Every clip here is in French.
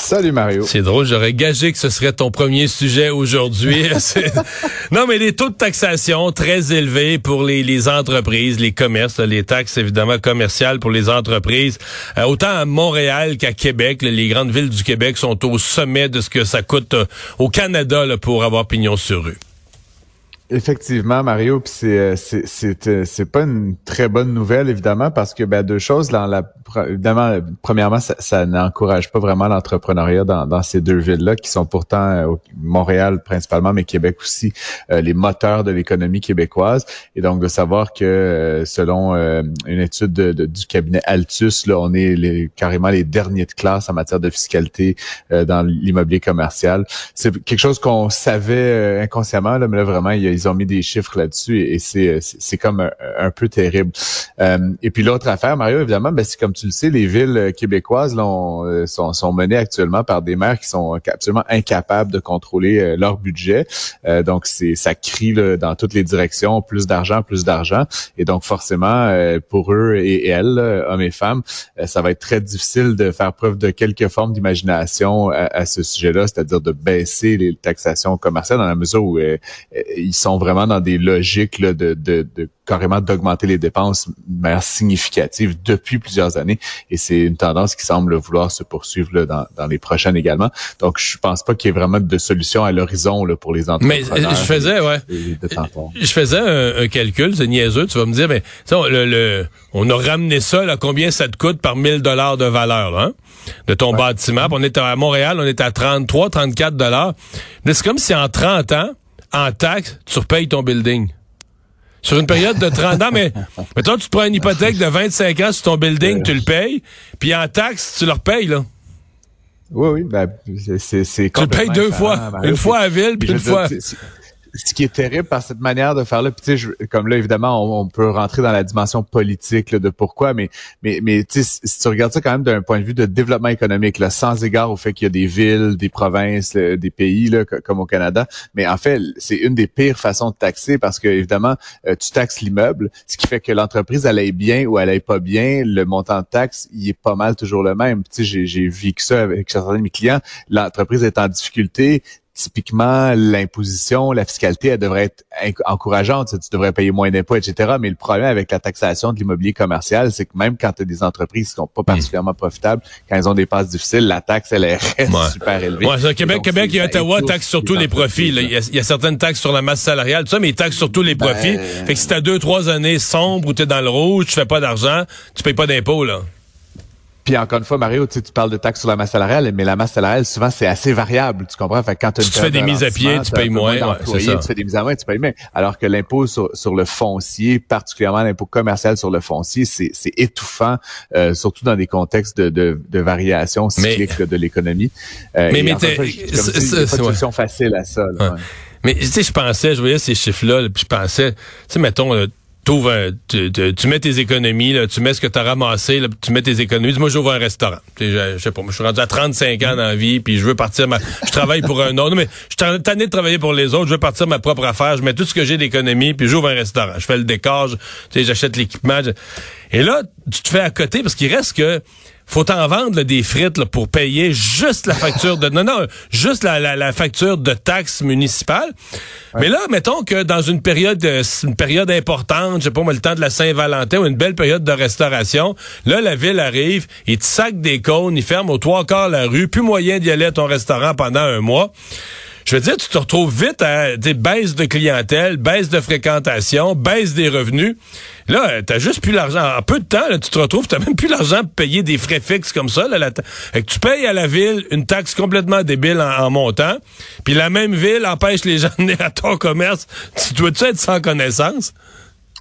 Salut Mario. C'est drôle, j'aurais gagé que ce serait ton premier sujet aujourd'hui. non, mais les taux de taxation très élevés pour les, les entreprises, les commerces, les taxes évidemment commerciales pour les entreprises. Euh, autant à Montréal qu'à Québec, les grandes villes du Québec sont au sommet de ce que ça coûte euh, au Canada pour avoir pignon sur rue. Effectivement, Mario, puis c'est euh, c'est euh, c'est pas une très bonne nouvelle évidemment parce que ben deux choses dans la évidemment premièrement ça, ça n'encourage pas vraiment l'entrepreneuriat dans, dans ces deux villes là qui sont pourtant euh, Montréal principalement mais Québec aussi les moteurs de l'économie québécoise. Et donc de savoir que selon une étude de, du cabinet Altus là on est les, carrément les derniers de classe en matière de fiscalité dans l'immobilier commercial. C'est quelque chose qu'on savait inconsciemment là mais là vraiment il y a ils ont mis des chiffres là-dessus et, c'est c'est comme un, peu terrible. Euh, et puis l'autre affaire, Mario, évidemment, ben, c'est comme tu le sais, les villes québécoises là, euh, sont, menées actuellement par des maires qui sont absolument incapables de contrôler euh, leur budget. donc c'est ça crie dans toutes les directions, plus d'argent, plus d'argent. Et donc forcément, pour eux et, elles, hommes et femmes, ça va être très difficile de faire preuve de quelque forme d'imagination à, ce sujet-là, c'est-à-dire de baisser les taxations commerciales dans la mesure où ils sont vraiment dans des logiques de, de, de carrément d'augmenter les dépenses de manière significative depuis plusieurs années. Et c'est une tendance qui semble vouloir se poursuivre là, dans, dans, les prochaines également. Donc, je pense pas qu'il y ait vraiment de solution à l'horizon pour les entrepreneurs. Mais je faisais, ouais. Je faisais un, calcul, c'est niaiseux. Tu vas me dire, mais le, le, on a ramené ça, là, combien ça te coûte par 1000 dollars de valeur, hein, de ton bâtiment. on était à Montréal, on était à 33, 34 dollars. Mais c'est comme si en 30 ans, en taxes, tu repayes ton building. Sur une période de 30 ans, mais toi, tu prends une hypothèque de 25 ans sur ton building, tu le payes, puis en taxes, tu le repayes, là. Oui, oui, ben, c'est, c'est Tu le payes deux fois. Une fois à ville, puis une fois ce qui est terrible par cette manière de faire là, puis sais, comme là évidemment, on, peut rentrer dans la dimension politique de pourquoi, mais mais mais si tu regardes ça quand même d'un point de vue de développement économique, là, sans égard au fait qu'il y a des villes, des provinces, des pays là, comme au Canada, mais en fait, c'est une des pires façons de taxer parce que évidemment, euh, tu taxes l'immeuble, ce qui fait que l'entreprise elle aille bien ou elle aille pas bien, le montant de taxe il est pas mal toujours le même. Tu sais, j'ai vécu ça avec certains de mes clients, l'entreprise est en difficulté, typiquement, l'imposition, la fiscalité, elle devrait être encourageante. Tu devrais payer moins d'impôts, etc. Mais le problème avec la taxation de l'immobilier commercial, c'est que même quand tu as des entreprises qui sont pas hmm. particulièrement profitables, quand elles ont des passes difficiles, la taxe, elle reste super élevée. Ouais, Québec, Québec et Ottawa taxent surtout les profits. Il, y a, certaines taxes sur la masse salariale, tout ça, mais ils taxent surtout les profits. Ben, fait que si t'as deux, trois années sombres où t'es dans le rouge, tu fais pas d'argent, tu payes pas d'impôts, là. Puis encore une fois, Mario, tu, tu parles de taxes sur la masse salariale, mais la masse salariale, souvent, c'est assez variable. Tu comprends? Fait quand tu fais des mises à pied, tu payes moins. Ouais, tu fais des mises à moins, tu payes moins. Alors que l'impôt sur, sur, le foncier, particulièrement l'impôt commercial sur le foncier, c'est étouffant, euh, surtout dans des contextes de, de, de variation cyclique de l'économie. Euh, mais mais c'est une solution facile à ça. Mais tu sais, je pensais, je voyais ces chiffres-là, puis je pensais, tu sais, mettons, tu, mets tes économies, là, tu mets ce que tu as ramassé, là, tu mets tes économies. Moi, j'ouvre un restaurant. Je, sais pas, je suis rendu à 35 ans dans la vie, puis je veux partir ma, je travaille pour un autre. mais je suis tanné de travailler pour les autres. Je veux partir ma propre affaire. Je mets tout ce que j'ai d'économie, puis j'ouvre un restaurant. Je fais le décor, j'achète l'équipement. Et là, tu te fais à côté parce qu'il reste que faut en vendre des frites pour payer juste la facture de non non juste la, la, facture de taxes municipales. Mais là, mettons que dans une période euh, une période importante, je sais pas moi le temps de la Saint-Valentin ou une belle période de restauration, là la ville arrive, il te sac des cônes, il ferme aux trois quarts la rue, plus moyen d'y aller à ton restaurant pendant un mois je veux dire, tu te retrouves vite à des baisses de clientèle, baisse de fréquentation, baisse des revenus. Là, t'as juste plus l'argent. En peu de temps, tu te retrouves, t'as même plus l'argent pour payer des frais fixes comme ça. Là, tu payes à la ville une taxe complètement débile en, montant, puis la même ville empêche les gens de venir à ton commerce. Tu dois-tu être sans connaissance?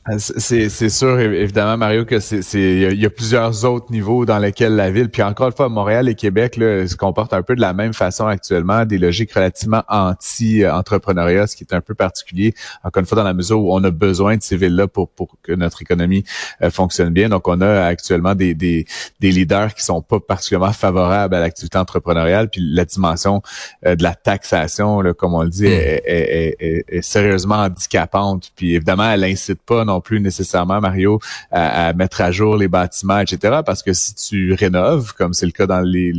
Euh, c'est, c'est sûr, évidemment, Mario, que c'est, il y, a plusieurs autres niveaux dans lesquels la ville, puis encore une fois, Montréal et Québec là, se comportent un peu de la même façon actuellement, des logiques relativement anti-entrepreneuriat, ce qui est un peu particulier, encore une fois, dans la mesure où on a besoin de ces villes-là pour, pour que notre économie euh, fonctionne bien. Donc, on a actuellement des, des, des leaders qui sont pas particulièrement favorables à l'activité entrepreneuriale, puis la dimension euh, de la taxation, là, comme on le dit, hmm. est, est, est, est, sérieusement handicapante. Puis évidemment, elle incite pas non plus nécessairement, Mario, à, mettre à jour les bâtiments, etc. Parce que si tu rénoves, comme c'est le cas dans les,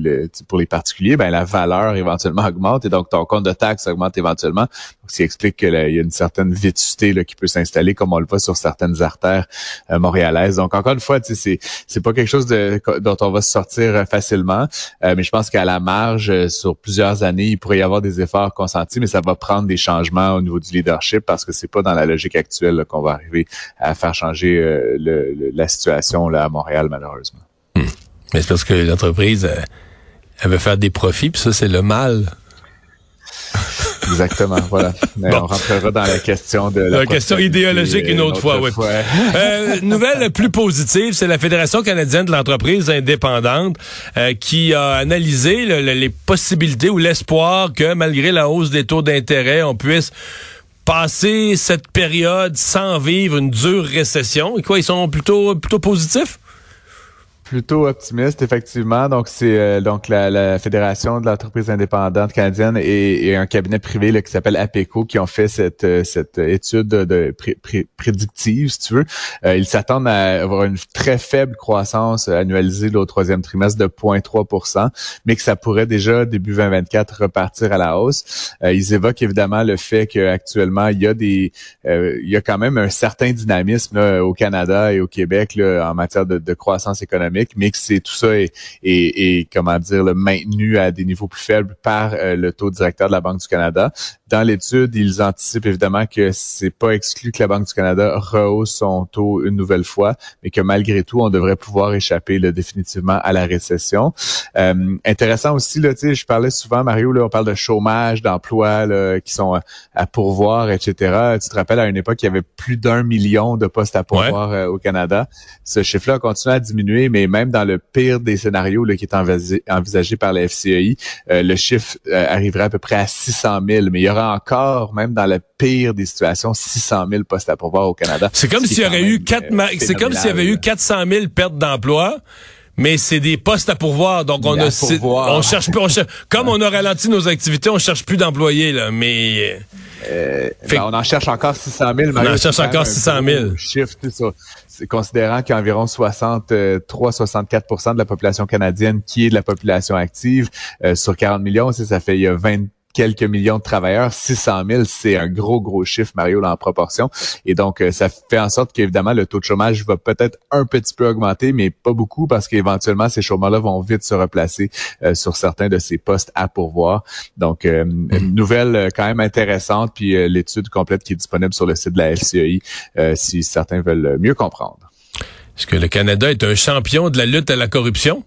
pour les particuliers, ben la valeur éventuellement augmente et donc ton compte de taxe augmente éventuellement. Donc, ce qui explique qu'il y a une certaine vétusté là, qui peut s'installer, comme on le voit sur certaines artères euh, montréalaises. Donc encore une fois, c'est c'est pas quelque chose de, dont on va se sortir euh, facilement, euh, mais je pense qu'à la marge, sur plusieurs années, il pourrait y avoir des efforts consentis, mais ça va prendre des changements au niveau du leadership parce que c'est pas dans la logique actuelle qu'on va arriver à faire changer euh, le, la situation là, à Montréal, malheureusement. Hmm. Mais c'est parce que l'entreprise, euh, elle veut faire des profits, puis ça, c'est le mal. Exactement, voilà. Mais On rentrera dans la question de la, question idéologique une autre, fois, oui. euh, nouvelle plus positive, c'est la Fédération canadienne de l'entreprise indépendante euh, qui a analysé les possibilités ou l'espoir que malgré la hausse des taux d'intérêt, on puisse passer cette période sans vivre une dure récession? Et quoi, ils sont plutôt, plutôt positifs? Plutôt optimiste, effectivement. Donc, c'est euh, donc la, Fédération de l'entreprise indépendante canadienne et, un cabinet privé là, qui s'appelle APECO qui ont fait cette, euh, cette étude de, prédictive, si tu veux. Euh, ils s'attendent à avoir une très faible croissance annualisée au troisième trimestre de 0,3% mais que ça pourrait déjà, début 2024, repartir à la hausse. ils évoquent évidemment le fait qu'actuellement, il y a des il y a quand même un certain dynamisme au Canada et au Québec là, en matière de, de croissance économique mais que c'est tout ça est, comment dire le maintenu à des niveaux plus faibles par euh, le taux directeur de la Banque du Canada. Dans l'étude, ils anticipent évidemment que c'est pas exclu que la Banque du Canada rehausse son taux une nouvelle fois, mais que malgré tout, on devrait pouvoir échapper là, définitivement à la récession. Euh, intéressant aussi, là, je parlais souvent, Mario, là, on parle de chômage, d'emplois qui sont à, pourvoir, etc. Tu te rappelles, à une époque, il y avait plus d'un million de postes à pourvoir euh, au Canada. Ce chiffre-là continue à diminuer, mais même dans le pire des scénarios là, qui est envisagé, par la FCEI, euh, le chiffre arriverait à peu près à 600 000, mais il y aura encore, même dans le pire des situations, 600 000 postes à pourvoir au Canada. C'est comme s'il y aurait eu quatre, euh, c'est comme s'il y avait eu 400 000 pertes d'emploi. Mais c'est des postes à pourvoir, donc on a, on cherche plus, comme on a ralenti nos activités, on cherche plus d'employés là, mais euh, ben, on en cherche encore 600 000. On en cherche encore 600 000. Chiffre, c'est considérant qu'il y a environ 63-64% de la population canadienne qui est de la population active euh, sur 40 millions, ça fait il y a 20 quelques millions de travailleurs, 600 000, c'est un gros, gros chiffre, Mario, là, en proportion. Et donc, euh, ça fait en sorte qu'évidemment, le taux de chômage va peut-être un petit peu augmenter, mais pas beaucoup, parce qu'éventuellement, ces chômeurs-là vont vite se replacer euh, sur certains de ces postes à pourvoir. Donc, euh, une mm-hmm. nouvelle quand même intéressante, puis l'étude complète qui est disponible sur le site de la FCI, si certains veulent mieux comprendre. Est-ce que le Canada est un champion de la lutte à la corruption?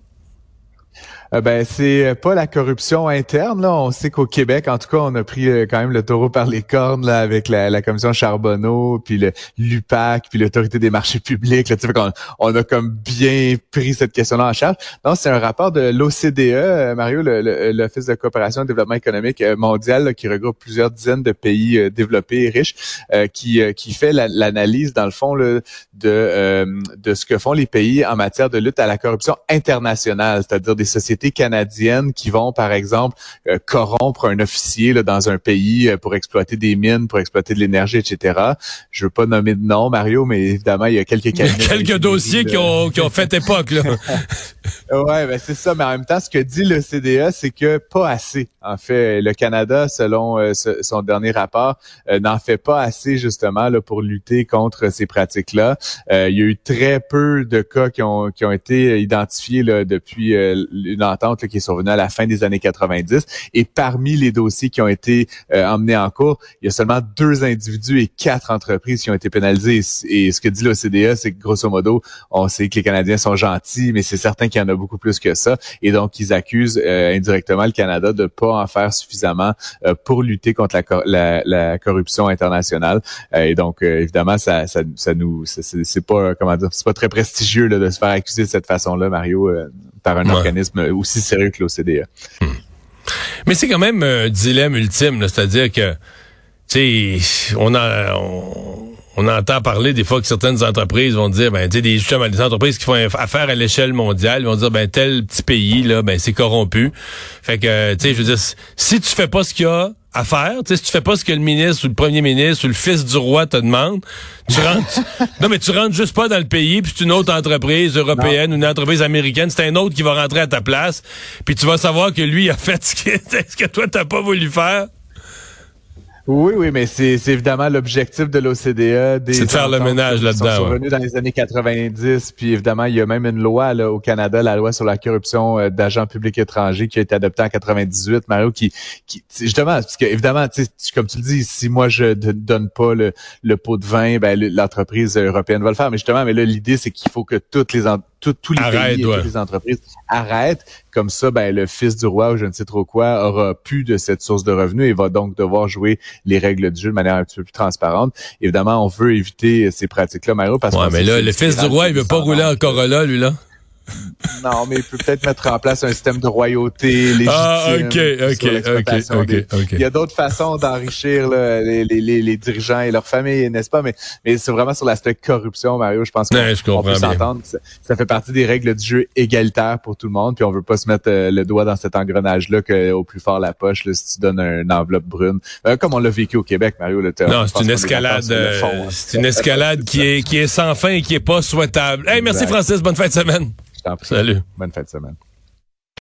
Euh, ben c'est euh, pas la corruption interne là. On sait qu'au Québec, en tout cas, on a pris euh, quand même le taureau par les cornes là avec la, commission Charbonneau, puis le l'UPAC, puis l'autorité des marchés publics. Là, tu sais, on, a comme bien pris cette question-là en charge. Non, c'est un rapport de l'OCDE, Mario, l'Office de coopération et développement économique mondial, qui regroupe plusieurs dizaines de pays développés et riches, qui qui fait l'analyse dans le fond de de ce que font les pays en matière de lutte à la corruption internationale, c'est-à-dire des sociétés canadiennes qui vont, par exemple, euh, corrompre un officier là, dans un pays euh, pour exploiter des mines, pour exploiter de l'énergie, etc. Je veux pas nommer de nom, Mario, mais évidemment, il y a quelques quelques dossiers qui ont, qui ont fait époque. Là. ouais, ben c'est ça. Mais en même temps, ce que dit le CDA, c'est que pas assez. En fait, le Canada, selon euh, son dernier rapport, n'en fait pas assez justement là, pour lutter contre ces pratiques-là. il y a eu très peu de cas qui ont, qui ont été identifiés là, depuis une entente qui est survenue à la fin des années 90. Et parmi les dossiers qui ont été euh, emmenés en cours, il y a seulement deux individus et quatre entreprises qui ont été pénalisées. Et ce que dit l'OCDE, c'est que grosso modo, on sait que les Canadiens sont gentils, mais c'est certain qu'il y en a beaucoup plus que ça. Et donc, ils accusent euh, indirectement le Canada de pas en faire suffisamment euh, pour lutter contre la, la, corruption internationale. et donc, évidemment, ça, ça, ça nous, c'est pas comment dire, c'est pas très prestigieux là, de se faire accuser de cette façon-là, Mario, par un organisme aussi sérieux que l'OCDE. Hmm. Mais c'est quand même un dilemme ultime, c'est-à-dire que, tu sais, on a, on, entend parler des fois que certaines entreprises vont dire, ben, tu sais, des, justement, des entreprises qui font affaire à l'échelle mondiale vont dire, ben, tel petit pays, là, ben, c'est corrompu. Fait que, tu sais, je veux dire, si tu fais pas ce qu'il y a à faire. Tu sais, si tu fais pas ce que le ministre ou le premier ministre ou le fils du roi te demande, tu rentres. non, mais tu rentres juste pas dans le pays, puis c'est une autre entreprise européenne ou une entreprise américaine, c'est un autre qui va rentrer à ta place, puis tu vas savoir que lui a fait ce que, ce que toi t'as pas voulu faire. Oui, oui, mais c'est évidemment l'objectif de l'OCDE. C'est de faire le ménage là-dedans. sont venus dans les années 90, puis évidemment, il y a même une loi là, au Canada, la loi sur la corruption euh, d'agents publics étrangers qui a été adoptée en 98, Mario, qui, qui justement, parce que évidemment, comme tu le dis, si moi je ne donne pas le, le pot de vin, ben l'entreprise européenne va le faire. Mais justement, mais là, l'idée, c'est qu'il faut que toutes les tous les pays et toutes les entreprises arrêtent. Comme ça, ben, le fils du roi ou je ne sais trop quoi aura plus de cette source de revenus et va donc devoir jouer les règles du jeu de manière un petit peu plus transparente. Évidemment, on veut éviter ces pratiques-là, Mario, parce ouais, mais là, le fils du roi, il veut pas rouler en Corolla, lui, là. Non, mais il peut peut-être mettre en place un système de royauté légitime. Ah, ok, ok, ok, ok, Il y a d'autres façons d'enrichir les, les, les, dirigeants et leurs familles, n'est-ce pas? Mais, mais c'est vraiment sur l'aspect corruption, Mario. Je pense qu'on peut s'entendre. Ça, fait partie des règles du jeu égalitaire pour tout le monde. Puis on veut pas se mettre euh, le doigt dans cet engrenage-là qu'au plus fort la poche, là, si tu donnes une enveloppe brune. Euh, comme on l'a vécu au Québec, Mario. Là, non, c'est une escalade. Euh, c'est une escalade qui est, qui est sans fin et qui est pas souhaitable. Hey, merci Francis. Bonne fin de semaine. Salut. Bonne fin de semaine.